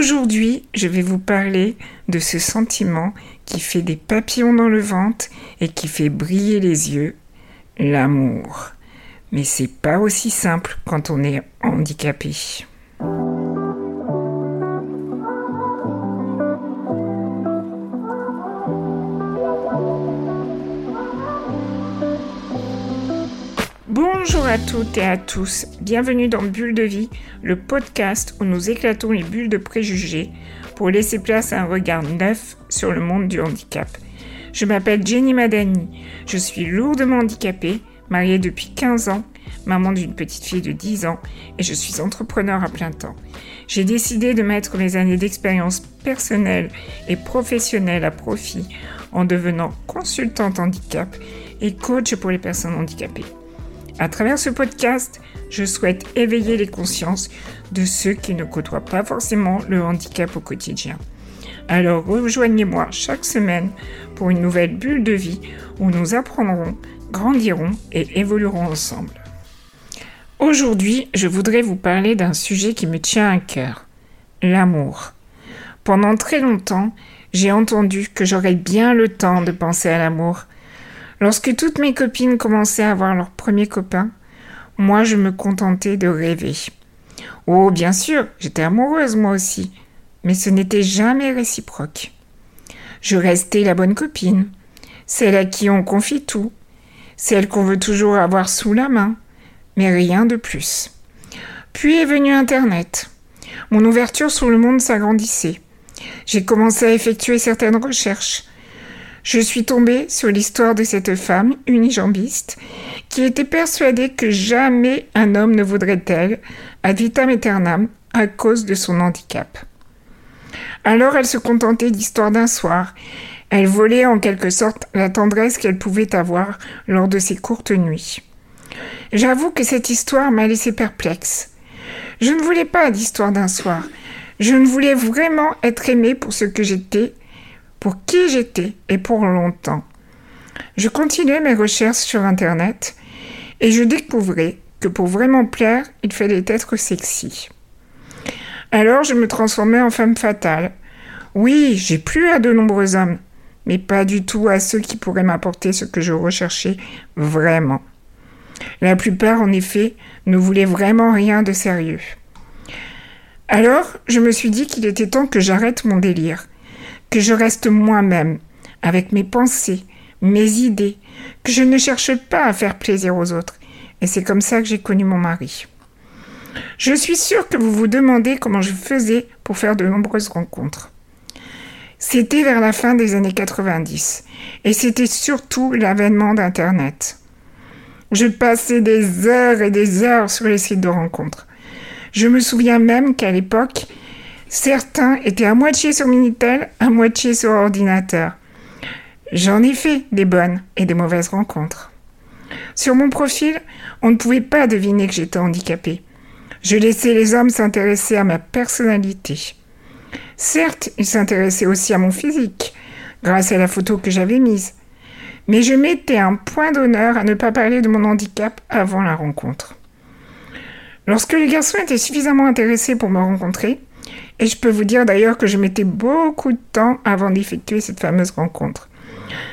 Aujourd'hui, je vais vous parler de ce sentiment qui fait des papillons dans le ventre et qui fait briller les yeux, l'amour. Mais c'est pas aussi simple quand on est handicapé. Bonjour à toutes et à tous, bienvenue dans Bulle de vie, le podcast où nous éclatons les bulles de préjugés pour laisser place à un regard neuf sur le monde du handicap. Je m'appelle Jenny Madani, je suis lourdement handicapée, mariée depuis 15 ans, maman d'une petite fille de 10 ans et je suis entrepreneur à plein temps. J'ai décidé de mettre mes années d'expérience personnelle et professionnelle à profit en devenant consultante handicap et coach pour les personnes handicapées. À travers ce podcast, je souhaite éveiller les consciences de ceux qui ne côtoient pas forcément le handicap au quotidien. Alors rejoignez-moi chaque semaine pour une nouvelle bulle de vie où nous apprendrons, grandirons et évoluerons ensemble. Aujourd'hui, je voudrais vous parler d'un sujet qui me tient à cœur, l'amour. Pendant très longtemps, j'ai entendu que j'aurais bien le temps de penser à l'amour, Lorsque toutes mes copines commençaient à avoir leur premier copain, moi je me contentais de rêver. Oh, bien sûr, j'étais amoureuse moi aussi, mais ce n'était jamais réciproque. Je restais la bonne copine, celle à qui on confie tout, celle qu'on veut toujours avoir sous la main, mais rien de plus. Puis est venu Internet. Mon ouverture sur le monde s'agrandissait. J'ai commencé à effectuer certaines recherches, je suis tombée sur l'histoire de cette femme unijambiste qui était persuadée que jamais un homme ne voudrait elle ad vitam aeternam à cause de son handicap. Alors elle se contentait d'histoires d'un soir. Elle volait en quelque sorte la tendresse qu'elle pouvait avoir lors de ses courtes nuits. J'avoue que cette histoire m'a laissé perplexe. Je ne voulais pas d'histoire d'un soir. Je ne voulais vraiment être aimée pour ce que j'étais pour qui j'étais et pour longtemps. Je continuais mes recherches sur Internet et je découvrais que pour vraiment plaire, il fallait être sexy. Alors je me transformais en femme fatale. Oui, j'ai plu à de nombreux hommes, mais pas du tout à ceux qui pourraient m'apporter ce que je recherchais vraiment. La plupart, en effet, ne voulaient vraiment rien de sérieux. Alors, je me suis dit qu'il était temps que j'arrête mon délire que je reste moi-même, avec mes pensées, mes idées, que je ne cherche pas à faire plaisir aux autres. Et c'est comme ça que j'ai connu mon mari. Je suis sûre que vous vous demandez comment je faisais pour faire de nombreuses rencontres. C'était vers la fin des années 90 et c'était surtout l'avènement d'Internet. Je passais des heures et des heures sur les sites de rencontres. Je me souviens même qu'à l'époque, Certains étaient à moitié sur Minitel, à moitié sur ordinateur. J'en ai fait des bonnes et des mauvaises rencontres. Sur mon profil, on ne pouvait pas deviner que j'étais handicapée. Je laissais les hommes s'intéresser à ma personnalité. Certes, ils s'intéressaient aussi à mon physique, grâce à la photo que j'avais mise. Mais je mettais un point d'honneur à ne pas parler de mon handicap avant la rencontre. Lorsque les garçons étaient suffisamment intéressés pour me rencontrer, et je peux vous dire d'ailleurs que je mettais beaucoup de temps avant d'effectuer cette fameuse rencontre.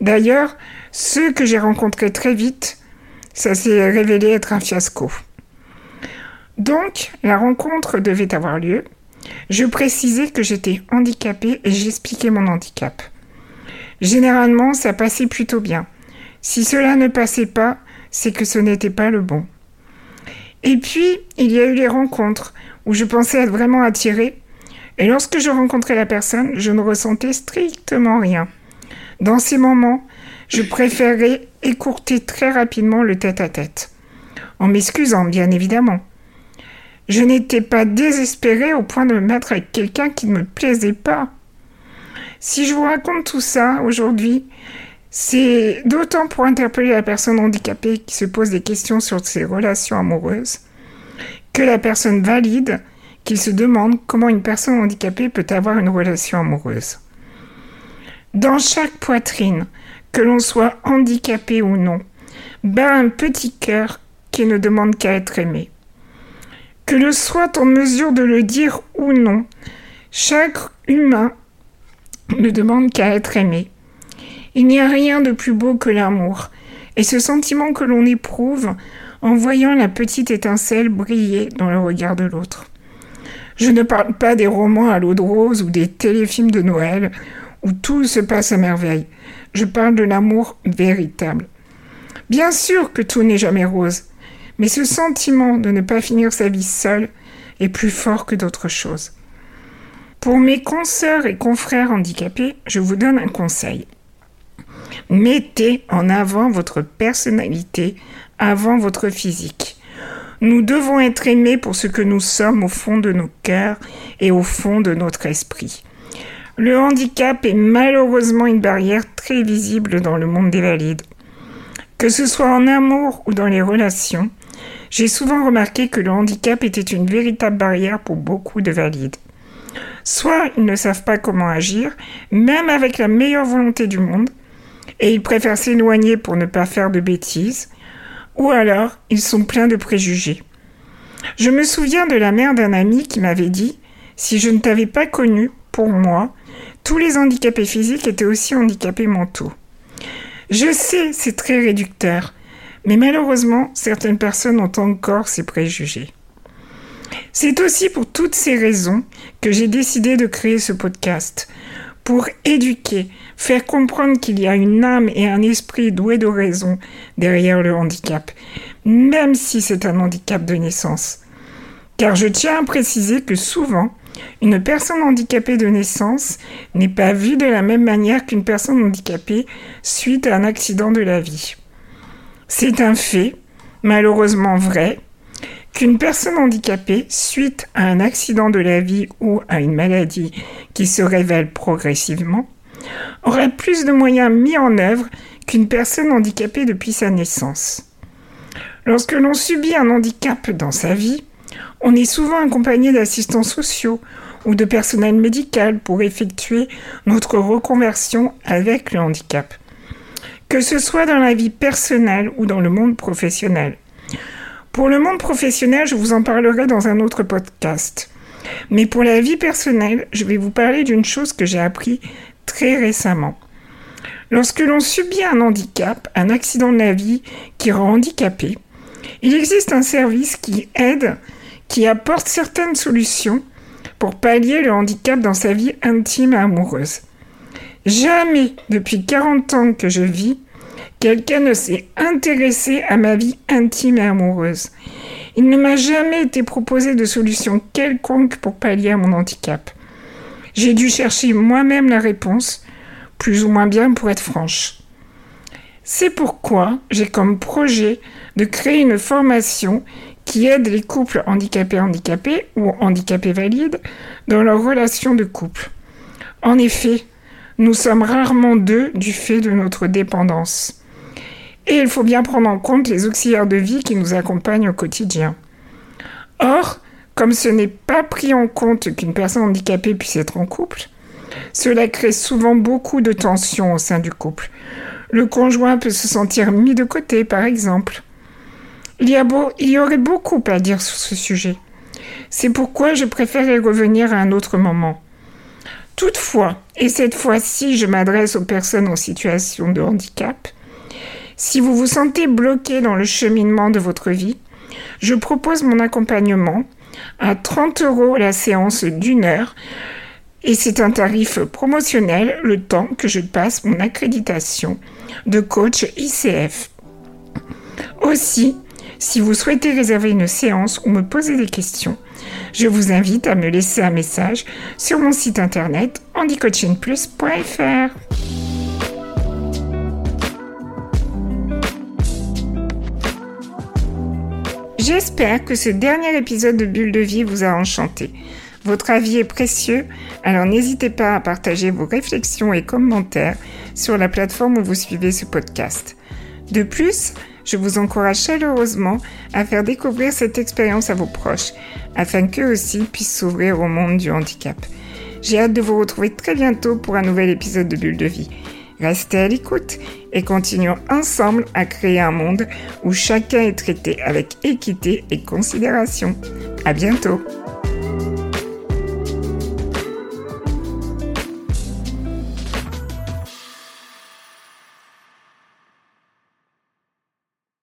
D'ailleurs, ceux que j'ai rencontrés très vite, ça s'est révélé être un fiasco. Donc, la rencontre devait avoir lieu. Je précisais que j'étais handicapée et j'expliquais mon handicap. Généralement, ça passait plutôt bien. Si cela ne passait pas, c'est que ce n'était pas le bon. Et puis, il y a eu les rencontres où je pensais être vraiment attirée et lorsque je rencontrais la personne, je ne ressentais strictement rien. Dans ces moments, je préférais écourter très rapidement le tête-à-tête. En m'excusant, bien évidemment. Je n'étais pas désespérée au point de me mettre avec quelqu'un qui ne me plaisait pas. Si je vous raconte tout ça aujourd'hui, c'est d'autant pour interpeller la personne handicapée qui se pose des questions sur ses relations amoureuses que la personne valide qu'il se demande comment une personne handicapée peut avoir une relation amoureuse. Dans chaque poitrine, que l'on soit handicapé ou non, bat un petit cœur qui ne demande qu'à être aimé. Que le soit en mesure de le dire ou non, Chaque humain ne demande qu'à être aimé. Il n'y a rien de plus beau que l'amour, et ce sentiment que l'on éprouve en voyant la petite étincelle briller dans le regard de l'autre. Je ne parle pas des romans à l'eau de rose ou des téléfilms de Noël où tout se passe à merveille. Je parle de l'amour véritable. Bien sûr que tout n'est jamais rose, mais ce sentiment de ne pas finir sa vie seul est plus fort que d'autres choses. Pour mes consoeurs et confrères handicapés, je vous donne un conseil. Mettez en avant votre personnalité avant votre physique. Nous devons être aimés pour ce que nous sommes au fond de nos cœurs et au fond de notre esprit. Le handicap est malheureusement une barrière très visible dans le monde des valides. Que ce soit en amour ou dans les relations, j'ai souvent remarqué que le handicap était une véritable barrière pour beaucoup de valides. Soit ils ne savent pas comment agir, même avec la meilleure volonté du monde, et ils préfèrent s'éloigner pour ne pas faire de bêtises, ou alors ils sont pleins de préjugés. Je me souviens de la mère d'un ami qui m'avait dit Si je ne t'avais pas connu, pour moi, tous les handicapés physiques étaient aussi handicapés mentaux. Je sais, c'est très réducteur, mais malheureusement, certaines personnes ont encore ces préjugés. C'est aussi pour toutes ces raisons que j'ai décidé de créer ce podcast, pour éduquer, faire comprendre qu'il y a une âme et un esprit doué de raison derrière le handicap, même si c'est un handicap de naissance. Car je tiens à préciser que souvent, une personne handicapée de naissance n'est pas vue de la même manière qu'une personne handicapée suite à un accident de la vie. C'est un fait, malheureusement vrai, qu'une personne handicapée, suite à un accident de la vie ou à une maladie qui se révèle progressivement, aurait plus de moyens mis en œuvre qu'une personne handicapée depuis sa naissance. Lorsque l'on subit un handicap dans sa vie, on est souvent accompagné d'assistants sociaux ou de personnel médical pour effectuer notre reconversion avec le handicap. Que ce soit dans la vie personnelle ou dans le monde professionnel. Pour le monde professionnel, je vous en parlerai dans un autre podcast. Mais pour la vie personnelle, je vais vous parler d'une chose que j'ai appris récemment. Lorsque l'on subit un handicap, un accident de la vie qui rend handicapé, il existe un service qui aide, qui apporte certaines solutions pour pallier le handicap dans sa vie intime et amoureuse. Jamais depuis 40 ans que je vis, Quelqu'un ne s'est intéressé à ma vie intime et amoureuse. Il ne m'a jamais été proposé de solution quelconque pour pallier à mon handicap. J'ai dû chercher moi-même la réponse, plus ou moins bien pour être franche. C'est pourquoi j'ai comme projet de créer une formation qui aide les couples handicapés-handicapés ou handicapés valides dans leur relation de couple. En effet, nous sommes rarement deux du fait de notre dépendance. Et il faut bien prendre en compte les auxiliaires de vie qui nous accompagnent au quotidien. Or, comme ce n'est pas pris en compte qu'une personne handicapée puisse être en couple, cela crée souvent beaucoup de tensions au sein du couple. Le conjoint peut se sentir mis de côté, par exemple. Il y, a il y aurait beaucoup à dire sur ce sujet. C'est pourquoi je préfère revenir à un autre moment. Toutefois, et cette fois-ci je m'adresse aux personnes en situation de handicap, si vous vous sentez bloqué dans le cheminement de votre vie, je propose mon accompagnement à 30 euros la séance d'une heure et c'est un tarif promotionnel le temps que je passe mon accréditation de coach ICF. Aussi, si vous souhaitez réserver une séance ou me poser des questions, je vous invite à me laisser un message sur mon site internet handicoachingplus.fr. J'espère que ce dernier épisode de Bulle de vie vous a enchanté. Votre avis est précieux, alors n'hésitez pas à partager vos réflexions et commentaires sur la plateforme où vous suivez ce podcast. De plus, je vous encourage chaleureusement à faire découvrir cette expérience à vos proches, afin qu'eux aussi puissent s'ouvrir au monde du handicap. J'ai hâte de vous retrouver très bientôt pour un nouvel épisode de Bulle de vie. Restez à l'écoute et continuons ensemble à créer un monde où chacun est traité avec équité et considération. À bientôt!